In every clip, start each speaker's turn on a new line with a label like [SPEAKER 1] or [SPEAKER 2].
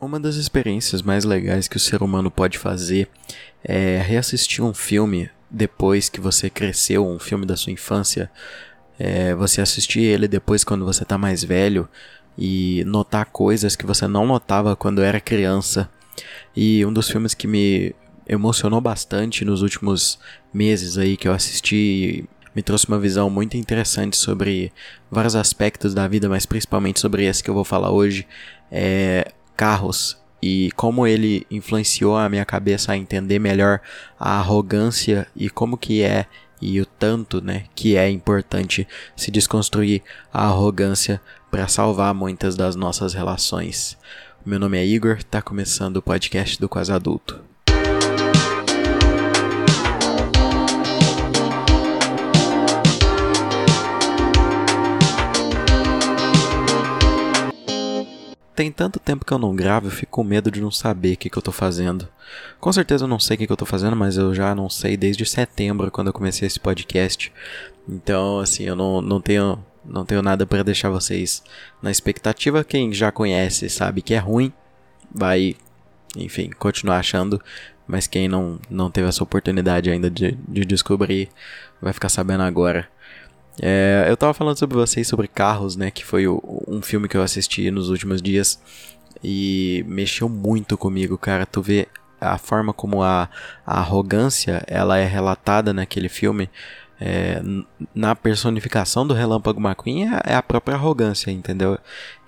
[SPEAKER 1] Uma das experiências mais legais que o ser humano pode fazer é reassistir um filme depois que você cresceu, um filme da sua infância. É você assistir ele depois quando você tá mais velho e notar coisas que você não notava quando era criança. E um dos filmes que me emocionou bastante nos últimos meses aí que eu assisti me trouxe uma visão muito interessante sobre vários aspectos da vida, mas principalmente sobre esse que eu vou falar hoje, é carros e como ele influenciou a minha cabeça a entender melhor a arrogância e como que é e o tanto, né, que é importante se desconstruir a arrogância para salvar muitas das nossas relações. Meu nome é Igor, tá começando o podcast do Quase Adulto. Tem tanto tempo que eu não gravo, eu fico com medo de não saber o que, que eu tô fazendo. Com certeza eu não sei o que, que eu tô fazendo, mas eu já não sei desde setembro, quando eu comecei esse podcast. Então, assim, eu não, não tenho não tenho nada para deixar vocês na expectativa. Quem já conhece sabe que é ruim, vai, enfim, continuar achando. Mas quem não, não teve essa oportunidade ainda de, de descobrir, vai ficar sabendo agora. É, eu tava falando sobre vocês sobre carros, né? Que foi o, um filme que eu assisti nos últimos dias. E mexeu muito comigo, cara. Tu vê a forma como a, a arrogância ela é relatada naquele filme. É, na personificação do Relâmpago McQueen é, é a própria arrogância, entendeu?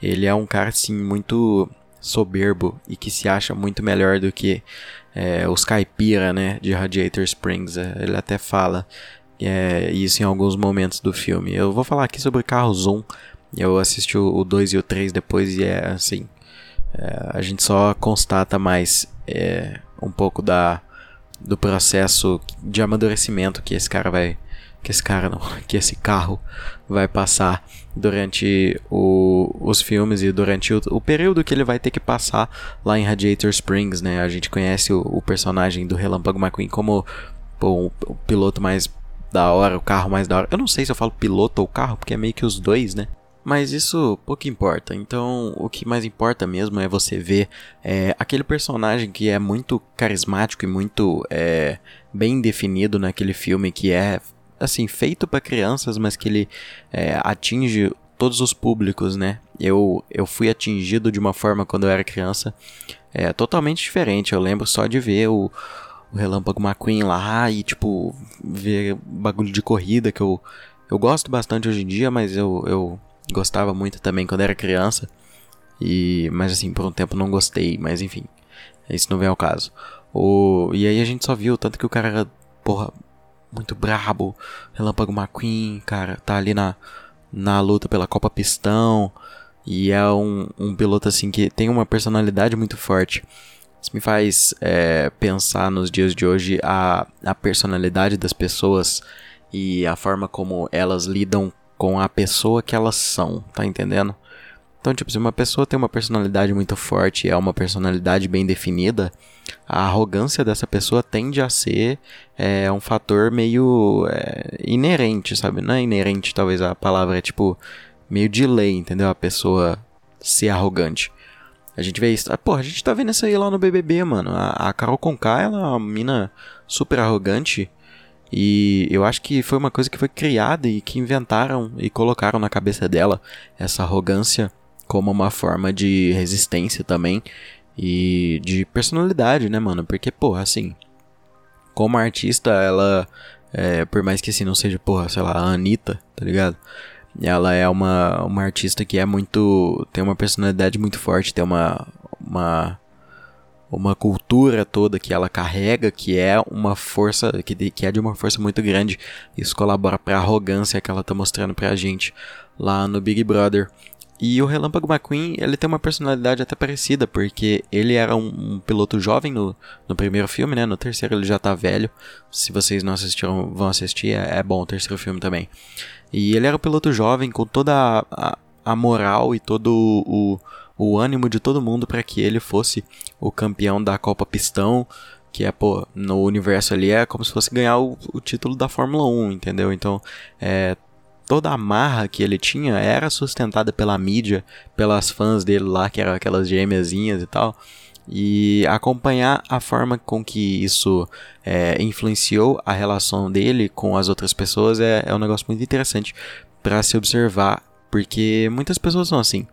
[SPEAKER 1] Ele é um cara assim muito soberbo e que se acha muito melhor do que é, os caipira, né, de Radiator Springs. É, ele até fala é, isso em alguns momentos do filme. Eu vou falar aqui sobre Carros 1. Eu assisti o 2 e o 3 depois e é assim. É, a gente só constata mais é, um pouco da, do processo de amadurecimento que esse cara vai. Que esse cara não, que esse carro vai passar durante o, os filmes e durante o, o, período que ele vai ter que passar lá em Radiator Springs, né? A gente conhece o, o personagem do Relâmpago McQueen como pô, o piloto mais da hora, o carro mais da hora. Eu não sei se eu falo piloto ou carro, porque é meio que os dois, né? Mas isso pouco importa. Então, o que mais importa mesmo é você ver é, aquele personagem que é muito carismático e muito é, bem definido naquele filme, que é assim feito para crianças, mas que ele é, atinge todos os públicos, né? Eu, eu fui atingido de uma forma quando eu era criança é, totalmente diferente. Eu lembro só de ver o, o Relâmpago McQueen lá e, tipo, ver bagulho de corrida que eu, eu gosto bastante hoje em dia, mas eu, eu gostava muito também quando era criança. E, mas assim, por um tempo não gostei, mas enfim, isso não vem ao caso. O, e aí a gente só viu tanto que o cara era, porra, muito brabo. Relâmpago McQueen, cara, tá ali na, na luta pela Copa Pistão. E é um, um piloto assim que tem uma personalidade muito forte. Isso me faz é, pensar nos dias de hoje a, a personalidade das pessoas e a forma como elas lidam com a pessoa que elas são, tá entendendo? Então, tipo, se uma pessoa tem uma personalidade muito forte, é uma personalidade bem definida, a arrogância dessa pessoa tende a ser é, um fator meio é, inerente, sabe? Não é inerente, talvez a palavra é tipo meio de lei, entendeu? A pessoa ser arrogante. A gente vê isso. Ah, porra, a gente tá vendo isso aí lá no BBB, mano. A, a Carol Conká, ela é uma mina super arrogante. E eu acho que foi uma coisa que foi criada e que inventaram e colocaram na cabeça dela essa arrogância como uma forma de resistência também e de personalidade, né, mano? Porque, porra, assim, como artista, ela, é, por mais que assim não seja, porra, sei lá, a Anitta, tá ligado? Ela é uma, uma artista que é muito. tem uma personalidade muito forte, tem uma. uma uma cultura toda que ela carrega, que é uma força, que, de, que é de uma força muito grande. Isso colabora para a arrogância que ela tá mostrando pra gente lá no Big Brother. E o Relâmpago McQueen, ele tem uma personalidade até parecida, porque ele era um, um, piloto jovem no, no primeiro filme, né? No terceiro ele já tá velho. Se vocês não assistiram, vão assistir, é, é bom o terceiro filme também. E ele era um piloto jovem com toda a, a, a moral e todo o, o ânimo de todo mundo para que ele fosse o campeão da Copa Pistão, que é, pô, no universo ali é como se fosse ganhar o, o título da Fórmula 1, entendeu? Então, é, toda a marra que ele tinha era sustentada pela mídia, pelas fãs dele lá, que eram aquelas gêmeazinhas e tal. E acompanhar a forma com que isso é, influenciou a relação dele com as outras pessoas é, é um negócio muito interessante para se observar, porque muitas pessoas são assim.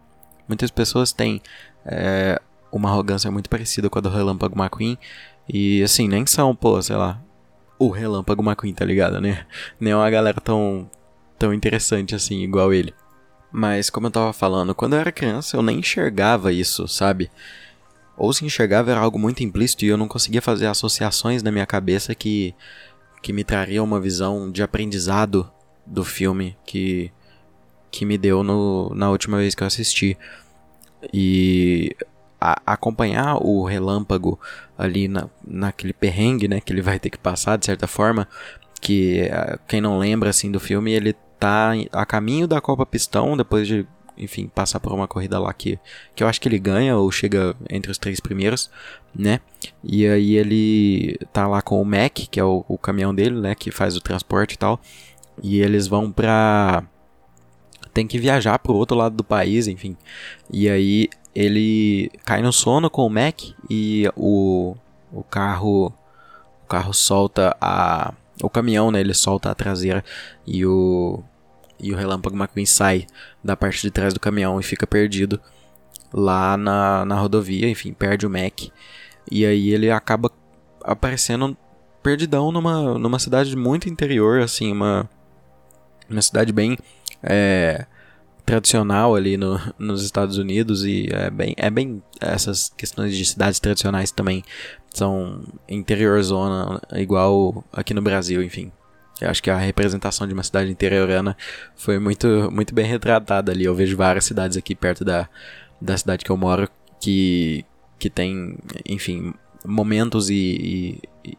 [SPEAKER 1] Muitas pessoas têm é, uma arrogância muito parecida com a do Relâmpago McQueen. E assim, nem são, pô, sei lá, o Relâmpago McQueen, tá ligado, né? Nem é uma galera tão, tão interessante assim, igual ele. Mas, como eu tava falando, quando eu era criança eu nem enxergava isso, sabe? Ou se enxergava era algo muito implícito e eu não conseguia fazer associações na minha cabeça que, que me trariam uma visão de aprendizado do filme que, que me deu no, na última vez que eu assisti. E a, acompanhar o relâmpago ali na, naquele perrengue, né, que ele vai ter que passar de certa forma, que quem não lembra assim do filme, ele tá a caminho da Copa Pistão depois de, enfim, passar por uma corrida lá que, que eu acho que ele ganha ou chega entre os três primeiros, né? E aí ele tá lá com o Mac, que é o, o caminhão dele, né, que faz o transporte e tal. E eles vão pra tem que viajar pro outro lado do país, enfim. E aí ele cai no sono com o Mac e o, o carro o carro solta a o caminhão, né, ele solta a traseira e o e o Relâmpago McQueen sai da parte de trás do caminhão e fica perdido lá na, na rodovia, enfim, perde o Mac. E aí ele acaba aparecendo perdidão numa, numa cidade muito interior, assim, uma, uma cidade bem é, tradicional ali no, nos Estados Unidos e é bem, é bem essas questões de cidades tradicionais também são interior zona igual aqui no Brasil, enfim. Eu acho que a representação de uma cidade interiorana foi muito, muito bem retratada ali. Eu vejo várias cidades aqui perto da, da cidade que eu moro que, que tem, enfim, momentos e, e,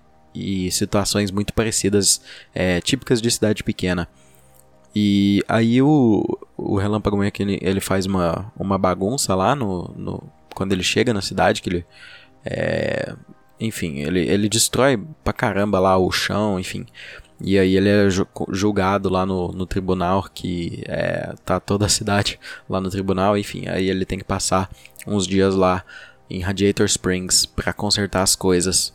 [SPEAKER 1] e situações muito parecidas, é, típicas de cidade pequena. E aí o, o Relâmpago Man ele, ele faz uma, uma bagunça lá no, no, quando ele chega na cidade, que ele é, enfim, ele, ele destrói pra caramba lá o chão, enfim. E aí ele é julgado lá no, no tribunal, que é, tá toda a cidade lá no tribunal, enfim. Aí ele tem que passar uns dias lá em Radiator Springs para consertar as coisas.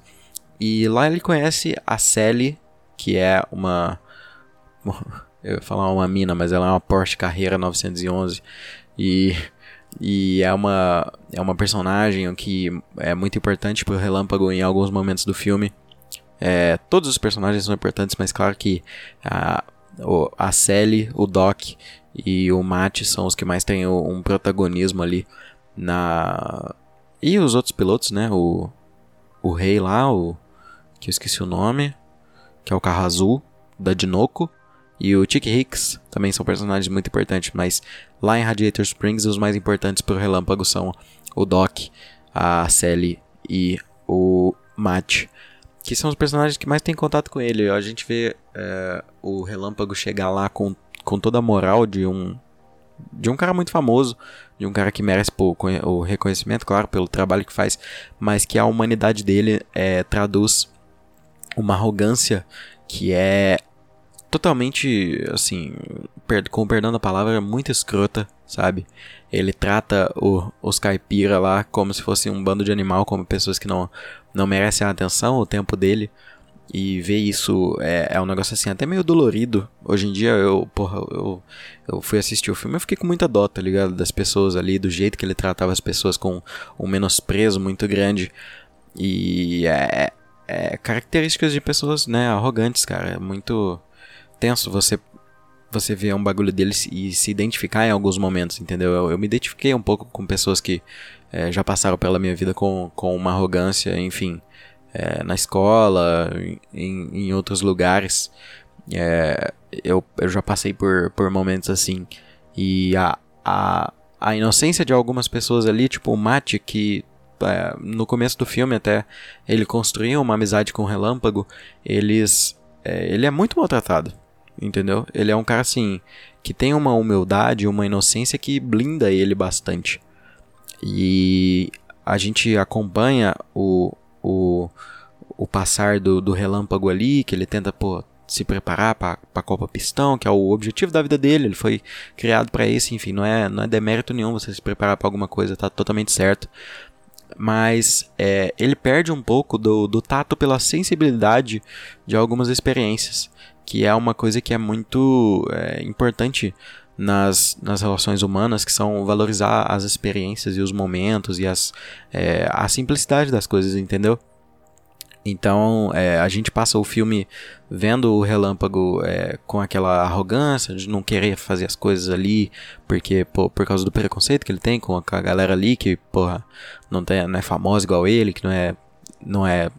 [SPEAKER 1] E lá ele conhece a Sally, que é uma eu ia falar uma mina, mas ela é uma Porsche Carrera 911 e e é uma é uma personagem que é muito importante para o Relâmpago em alguns momentos do filme. É, todos os personagens são importantes, mas claro que a, a Sally, o Doc e o Matt são os que mais têm um protagonismo ali na e os outros pilotos, né? O o rei lá, o que eu esqueci o nome, que é o carro azul da Dinoco e o Chick Hicks também são personagens muito importantes, mas lá em Radiator Springs os mais importantes para o Relâmpago são o Doc, a Sally e o Matt, que são os personagens que mais têm contato com ele. A gente vê é, o Relâmpago chegar lá com, com toda a moral de um de um cara muito famoso, de um cara que merece pô, o reconhecimento, claro, pelo trabalho que faz, mas que a humanidade dele é, traduz uma arrogância que é totalmente, assim, com perdão da palavra, muito escrota, sabe? Ele trata o, os caipira lá como se fosse um bando de animal, como pessoas que não, não merecem a atenção, o tempo dele. E ver isso é, é um negócio assim, até meio dolorido. Hoje em dia, eu, porra, eu, eu fui assistir o filme eu fiquei com muita dó, tá ligado? Das pessoas ali, do jeito que ele tratava as pessoas com um menosprezo muito grande. E é, é características de pessoas, né, arrogantes, cara. É muito tenso você você ver um bagulho deles e se identificar em alguns momentos, entendeu? Eu, eu me identifiquei um pouco com pessoas que é, já passaram pela minha vida com, com uma arrogância, enfim, é, na escola, em, em outros lugares. É, eu, eu já passei por, por momentos assim. E a, a, a inocência de algumas pessoas ali, tipo o Mate, que é, no começo do filme até ele construiu uma amizade com o Relâmpago, eles, é, ele é muito maltratado entendeu? Ele é um cara assim que tem uma humildade, uma inocência que blinda ele bastante. E a gente acompanha o, o, o passar do, do relâmpago ali, que ele tenta, pô, se preparar para a Copa Pistão, que é o objetivo da vida dele, ele foi criado para isso, enfim, não é, não é demérito nenhum você se preparar para alguma coisa, tá totalmente certo. Mas é, ele perde um pouco do, do tato pela sensibilidade de algumas experiências, que é uma coisa que é muito é, importante nas, nas relações humanas, que são valorizar as experiências e os momentos e as, é, a simplicidade das coisas, entendeu? Então é, a gente passa o filme vendo o relâmpago é, com aquela arrogância de não querer fazer as coisas ali porque pô, por causa do preconceito que ele tem com a, galera ali que porra não, tem, não é famosa igual ele, que não é não é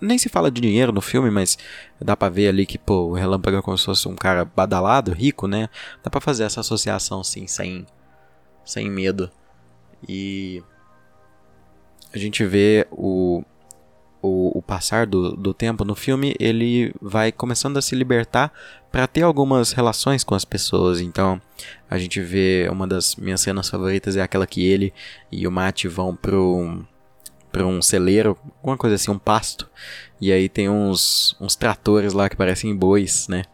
[SPEAKER 1] nem se fala de dinheiro no filme, mas dá pra ver ali que, pô, o Relâmpago é como se fosse um cara badalado, rico, né? Dá pra fazer essa associação, sim, sem, sem medo. E a gente vê o, o, o passar do, do tempo no filme, ele vai começando a se libertar para ter algumas relações com as pessoas. Então, a gente vê uma das minhas cenas favoritas é aquela que ele e o Matt vão pro para um celeiro, alguma coisa assim, um pasto. E aí tem uns, uns tratores lá que parecem bois, né?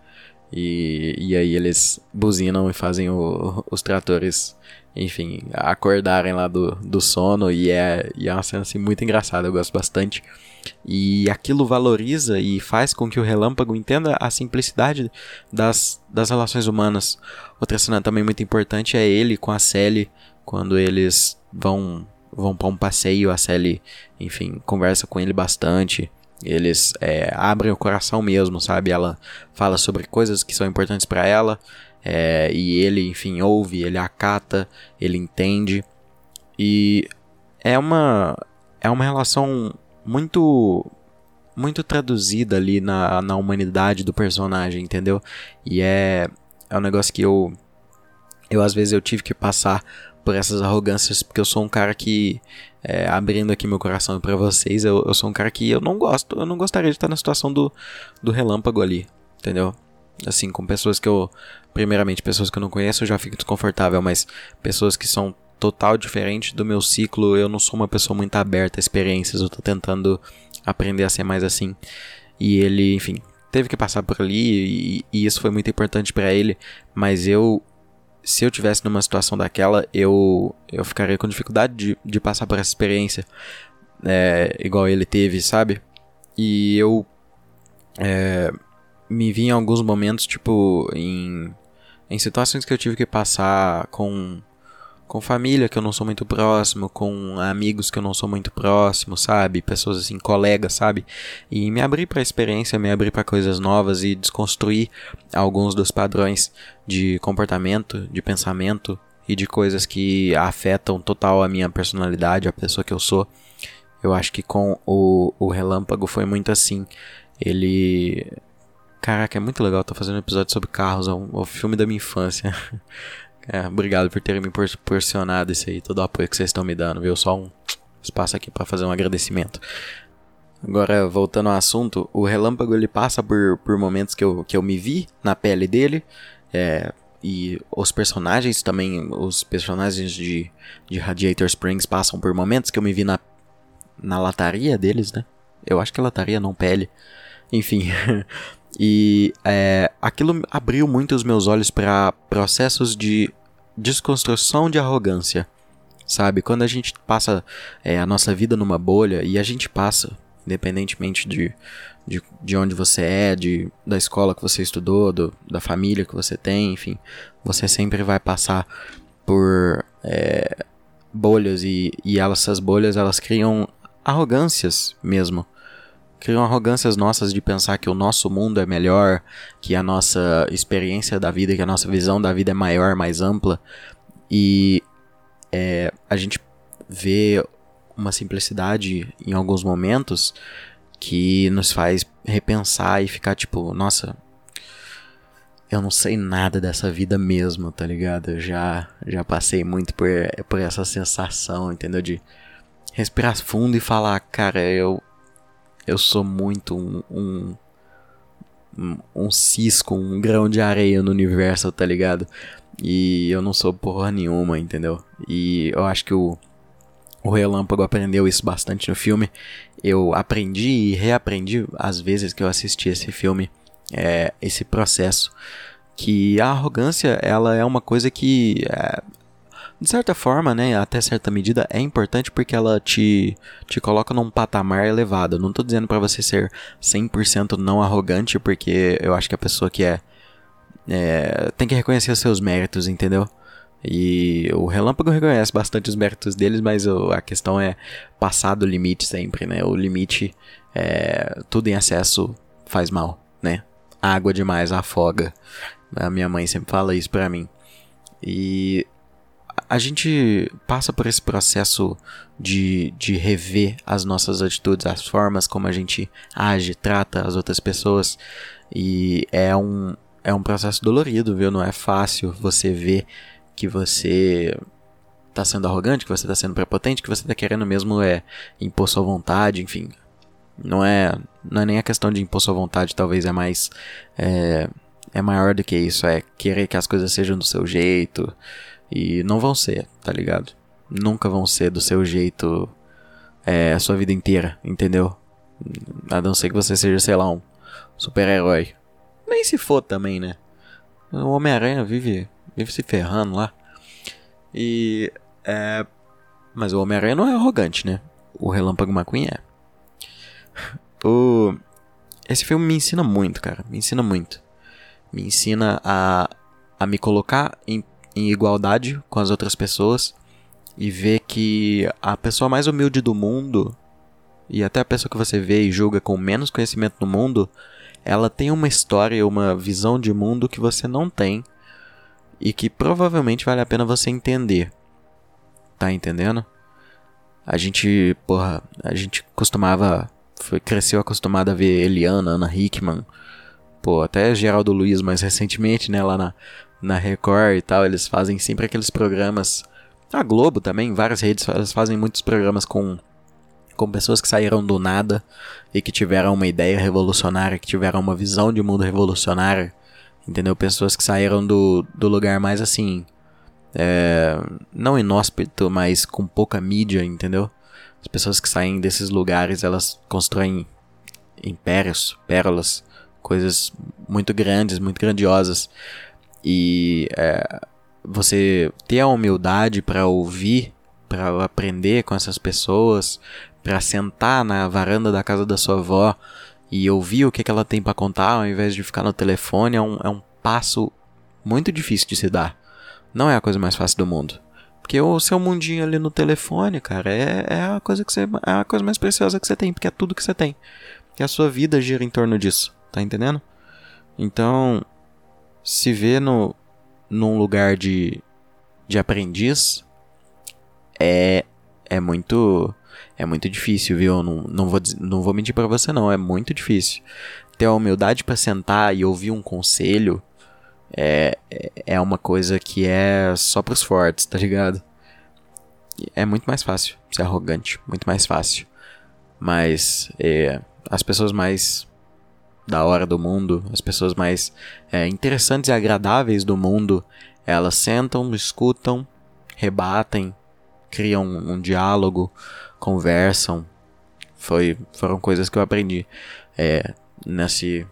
[SPEAKER 1] E, e aí eles buzinam e fazem o, os tratores, enfim, acordarem lá do, do sono. E é, e é uma cena assim, muito engraçada, eu gosto bastante. E aquilo valoriza e faz com que o relâmpago entenda a simplicidade das, das relações humanas. Outra cena também muito importante é ele com a Sally, quando eles vão vão para um passeio, a Sally, enfim, conversa com ele bastante. Eles é, abrem o coração mesmo, sabe? Ela fala sobre coisas que são importantes para ela. É, e ele, enfim, ouve, ele acata, ele entende. E é uma, é uma relação muito muito traduzida ali na, na humanidade do personagem, entendeu? E é, é um negócio que eu eu às vezes eu tive que passar por essas arrogâncias, porque eu sou um cara que, é, abrindo aqui meu coração para vocês, eu, eu sou um cara que eu não gosto, eu não gostaria de estar na situação do, do relâmpago ali, entendeu? Assim, com pessoas que eu, primeiramente, pessoas que eu não conheço, eu já fico desconfortável, mas pessoas que são total diferente do meu ciclo, eu não sou uma pessoa muito aberta a experiências, eu tô tentando aprender a ser mais assim. E ele, enfim, teve que passar por ali e, e isso foi muito importante para ele, mas eu se eu tivesse numa situação daquela, eu, eu ficaria com dificuldade de, de passar por essa experiência é, igual ele teve, sabe? E eu é, me vi em alguns momentos, tipo, em, em situações que eu tive que passar com com família que eu não sou muito próximo, com amigos que eu não sou muito próximo, sabe? Pessoas assim, colegas, sabe? E me abrir para a experiência, me abrir para coisas novas e desconstruir alguns dos padrões de comportamento, de pensamento e de coisas que afetam total a minha personalidade, a pessoa que eu sou. Eu acho que com o, o Relâmpago foi muito assim. Ele. Caraca, é muito legal. Tô fazendo um episódio sobre carros, é um, é um filme da minha infância. É, obrigado por terem me proporcionado isso aí, todo o apoio que vocês estão me dando, viu? Só um espaço aqui para fazer um agradecimento. Agora, voltando ao assunto, o Relâmpago ele passa por, por momentos que eu, que eu me vi na pele dele. É, e os personagens também, os personagens de, de Radiator Springs passam por momentos que eu me vi na, na lataria deles, né? Eu acho que é lataria, não pele. Enfim, E é, aquilo abriu muito os meus olhos para processos de desconstrução de arrogância. Sabe? Quando a gente passa é, a nossa vida numa bolha, e a gente passa, independentemente de, de, de onde você é, de, da escola que você estudou, do, da família que você tem, enfim, você sempre vai passar por é, bolhas e, e elas, essas bolhas elas criam arrogâncias mesmo criam arrogâncias nossas de pensar que o nosso mundo é melhor, que a nossa experiência da vida, que a nossa visão da vida é maior, mais ampla. E é, a gente vê uma simplicidade em alguns momentos que nos faz repensar e ficar tipo, nossa, eu não sei nada dessa vida mesmo, tá ligado? Eu já, já passei muito por, por essa sensação, entendeu? De respirar fundo e falar, cara, eu eu sou muito um, um, um cisco, um grão de areia no universo, tá ligado? E eu não sou porra nenhuma, entendeu? E eu acho que o, o Relâmpago aprendeu isso bastante no filme. Eu aprendi e reaprendi as vezes que eu assisti esse filme é, esse processo. Que a arrogância, ela é uma coisa que, é, de certa forma, né, até certa medida, é importante porque ela te, te coloca num patamar elevado. Não tô dizendo para você ser 100% não arrogante, porque eu acho que a pessoa que é, é tem que reconhecer os seus méritos, entendeu? E o Relâmpago reconhece bastante os méritos deles, mas a questão é passar do limite sempre, né? O limite, é, tudo em excesso faz mal, né? Água demais afoga. A minha mãe sempre fala isso pra mim. E a gente passa por esse processo de, de rever as nossas atitudes, as formas como a gente age, trata as outras pessoas. E é um, é um processo dolorido, viu? Não é fácil você ver que você tá sendo arrogante, que você tá sendo prepotente, que você tá querendo mesmo é impor sua vontade, enfim. Não é, não é nem a questão de impor sua vontade, talvez é mais. É, é maior do que isso, é querer que as coisas sejam do seu jeito. E não vão ser, tá ligado? Nunca vão ser do seu jeito é, a sua vida inteira, entendeu? A não ser que você seja, sei lá, um super-herói. Nem se for também, né? O Homem-Aranha vive vive se ferrando lá. E. É. Mas o Homem-Aranha não é arrogante, né? O Relâmpago McQueen é. O... Esse filme me ensina muito, cara. Me ensina muito. Me ensina a, a me colocar em, em igualdade com as outras pessoas e ver que a pessoa mais humilde do mundo e até a pessoa que você vê e julga com menos conhecimento no mundo, ela tem uma história, uma visão de mundo que você não tem e que provavelmente vale a pena você entender. Tá entendendo? A gente, porra, a gente costumava, foi, cresceu acostumado a ver Eliana, Ana Hickman, pô, até Geraldo Luiz mais recentemente, né, lá na, na Record e tal, eles fazem sempre aqueles programas, a Globo também, várias redes elas fazem muitos programas com com pessoas que saíram do nada e que tiveram uma ideia revolucionária, que tiveram uma visão de mundo revolucionária Entendeu? Pessoas que saíram do, do lugar mais assim. É, não inóspito, mas com pouca mídia, entendeu? As pessoas que saem desses lugares, elas constroem impérios, pérolas, coisas muito grandes, muito grandiosas. E é, você ter a humildade para ouvir, para aprender com essas pessoas, para sentar na varanda da casa da sua avó e ouvir o que, que ela tem para contar ao invés de ficar no telefone é um, é um passo muito difícil de se dar. Não é a coisa mais fácil do mundo. Porque o seu mundinho ali no telefone, cara, é, é a coisa que você. É a coisa mais preciosa que você tem, porque é tudo que você tem. E a sua vida gira em torno disso. Tá entendendo? Então, se ver no, num lugar de, de aprendiz é, é muito é muito difícil, viu? Não, não, vou, não vou mentir para você, não. É muito difícil. Ter a humildade para sentar e ouvir um conselho é, é uma coisa que é só pros fortes, tá ligado? É muito mais fácil ser arrogante, muito mais fácil. Mas é, as pessoas mais da hora do mundo, as pessoas mais é, interessantes e agradáveis do mundo, elas sentam, escutam, rebatem, criam um, um diálogo, conversam. Foi, foram coisas que eu aprendi é, nesse,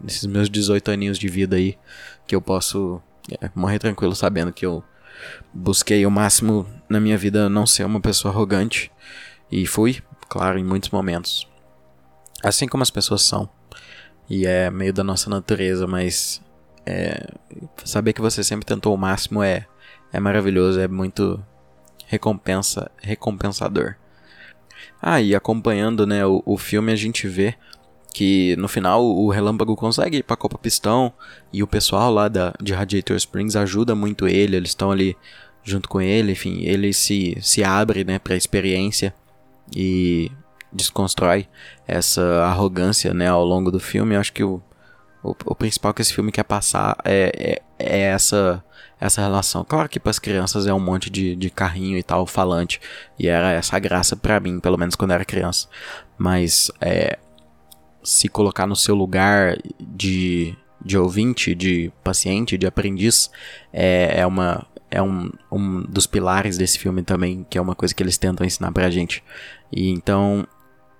[SPEAKER 1] nesses meus 18 aninhos de vida aí, que eu posso é, morrer tranquilo sabendo que eu busquei o máximo na minha vida não ser uma pessoa arrogante. E fui, claro, em muitos momentos. Assim como as pessoas são. E é meio da nossa natureza, mas é, saber que você sempre tentou o máximo é, é maravilhoso, é muito recompensa, recompensador. Ah, e acompanhando né, o, o filme a gente vê que no final o Relâmpago consegue ir pra Copa Pistão e o pessoal lá da, de Radiator Springs ajuda muito ele, eles estão ali junto com ele, enfim, ele se, se abre né, pra experiência e desconstrói essa arrogância né, ao longo do filme. Eu acho que o, o, o principal que esse filme quer passar é, é, é essa essa relação. Claro que para as crianças é um monte de, de carrinho e tal, falante, e era essa graça para mim, pelo menos quando era criança. Mas é, se colocar no seu lugar de, de ouvinte, de paciente, de aprendiz, é, é, uma, é um, um dos pilares desse filme também, que é uma coisa que eles tentam ensinar pra gente. E então,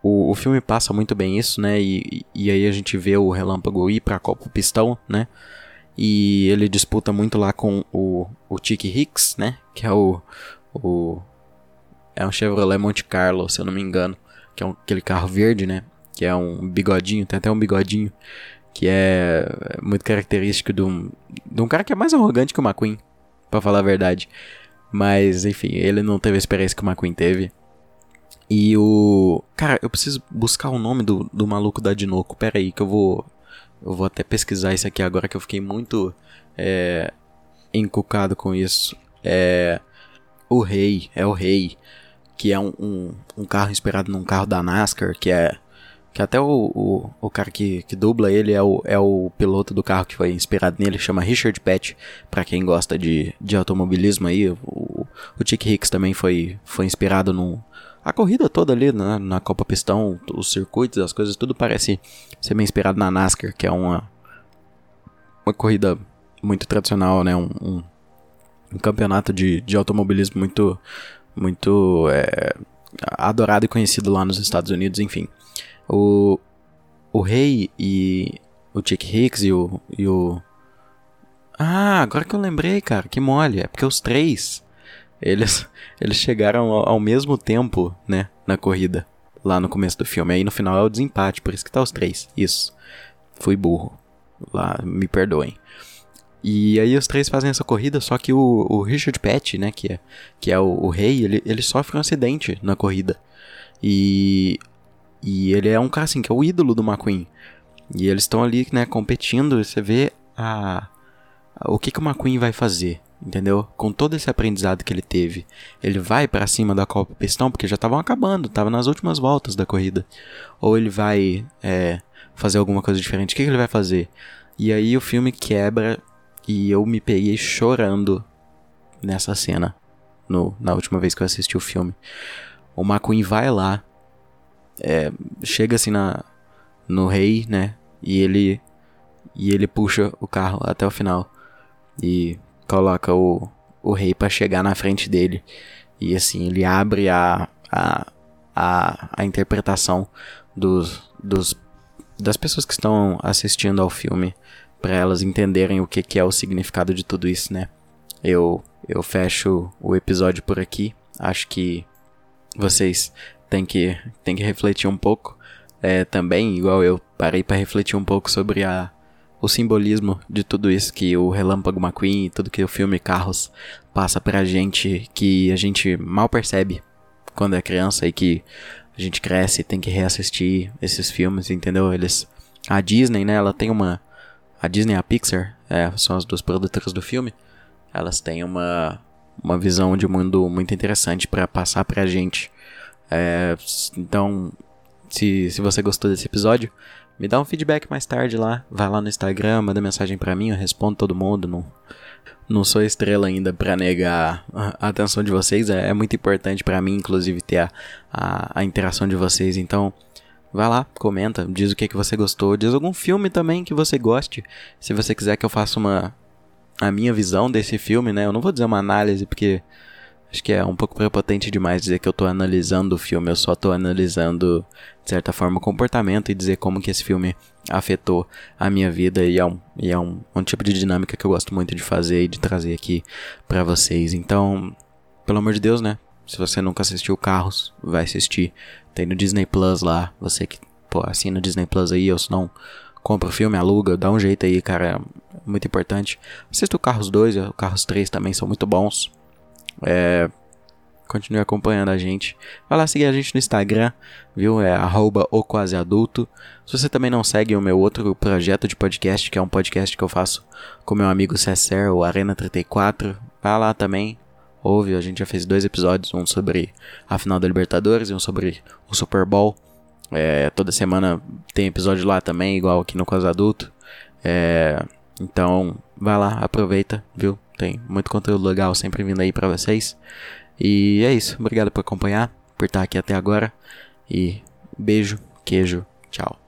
[SPEAKER 1] o, o filme passa muito bem isso, né? E, e aí a gente vê o Relâmpago ir pra Copa Pistão, né? E ele disputa muito lá com o, o Chick Hicks, né? Que é o, o. É um Chevrolet Monte Carlo, se eu não me engano. Que é um, aquele carro verde, né? Que é um bigodinho, tem até um bigodinho. Que é muito característico de um, de um cara que é mais arrogante que o McQueen, pra falar a verdade. Mas, enfim, ele não teve a experiência que o McQueen teve. E o. Cara, eu preciso buscar o nome do, do maluco da Dinoco. Pera aí, que eu vou. Eu vou até pesquisar isso aqui agora que eu fiquei muito. É, encucado com isso. É. O Rei, é o Rei. Que é um, um, um carro inspirado num carro da NASCAR, que é. Que até o, o, o cara que, que dubla ele é o, é o piloto do carro que foi inspirado nele, chama Richard Petty, para quem gosta de, de automobilismo aí. O, o Chick Hicks também foi, foi inspirado num, a corrida toda ali na, na Copa Pistão, os circuitos, as coisas, tudo parece ser bem inspirado na NASCAR, que é uma, uma corrida muito tradicional, né? Um, um, um campeonato de, de automobilismo muito, muito é, adorado e conhecido lá nos Estados Unidos, enfim. O, o Rei e o Chick Hicks e o, e o... Ah, agora que eu lembrei, cara, que mole. É porque os três eles, eles chegaram ao, ao, mesmo tempo, né, na corrida, lá no começo do filme. Aí no final é o desempate, por isso que tá os três. Isso. Fui burro. Lá, me perdoem. E aí os três fazem essa corrida, só que o, o Richard Petty, né, que é, que é o, o rei, ele, ele sofre um acidente na corrida. E, e ele é um cara assim, que é o ídolo do McQueen. E eles estão ali, né, competindo, você vê a, o que, que o McQueen vai fazer entendeu? Com todo esse aprendizado que ele teve, ele vai para cima da Copa Pistão porque já estavam acabando, tava nas últimas voltas da corrida, ou ele vai é, fazer alguma coisa diferente? O que, que ele vai fazer? E aí o filme quebra e eu me peguei chorando nessa cena no, na última vez que eu assisti o filme. O McQueen vai lá, é, chega assim na no rei, né? E ele e ele puxa o carro até o final. E coloca o, o rei para chegar na frente dele. E assim, ele abre a, a, a, a interpretação dos, dos, das pessoas que estão assistindo ao filme para elas entenderem o que, que é o significado de tudo isso, né? Eu, eu fecho o episódio por aqui. Acho que vocês têm que, têm que refletir um pouco. É, também, igual eu parei para refletir um pouco sobre a, o simbolismo de tudo isso que o Relâmpago McQueen e tudo que o filme Carros passa pra gente, que a gente mal percebe quando é criança e que a gente cresce e tem que reassistir esses filmes, entendeu? Eles. A Disney, né? Ela tem uma. A Disney e a Pixar, é, são as duas produtoras do filme. Elas têm uma, uma visão de mundo muito interessante para passar pra gente. É, então, se, se você gostou desse episódio, me dá um feedback mais tarde lá. Vai lá no Instagram, manda mensagem pra mim, eu respondo todo mundo. Não, não sou estrela ainda pra negar a atenção de vocês. É, é muito importante para mim, inclusive, ter a, a, a, interação de vocês. Então, vai lá, comenta, diz o que, que você gostou. Diz algum filme também que você goste. Se você quiser que eu faça uma. A minha visão desse filme, né? Eu não vou dizer uma análise, porque Acho que é um pouco prepotente demais dizer que eu tô analisando o filme, eu só tô analisando, de certa forma, o comportamento e dizer como que esse filme afetou a minha vida e é um, e é um, um tipo de dinâmica que eu gosto muito de fazer e de trazer aqui para vocês. Então, pelo amor de Deus, né? Se você nunca assistiu Carros, vai assistir. Tem no Disney Plus lá, você que, pô, assina o Disney Plus aí, ou se não, compra o filme, aluga, dá um jeito aí, cara, é muito importante. Assista o Carros 2 e o Carros 3 também são muito bons. É, continue acompanhando a gente. Vai lá seguir a gente no Instagram, viu? É arroba o quase adulto. Se você também não segue o meu outro projeto de podcast, que é um podcast que eu faço com meu amigo Cesser, o Arena 34, vai lá também. Ouve, a gente já fez dois episódios, um sobre a final da Libertadores e um sobre o Super Bowl. É, toda semana tem episódio lá também, igual aqui no Quase Adulto. É, então, vai lá, aproveita, viu? Tem muito conteúdo legal sempre vindo aí para vocês. E é isso. Obrigado por acompanhar, por estar aqui até agora. E beijo, queijo, tchau.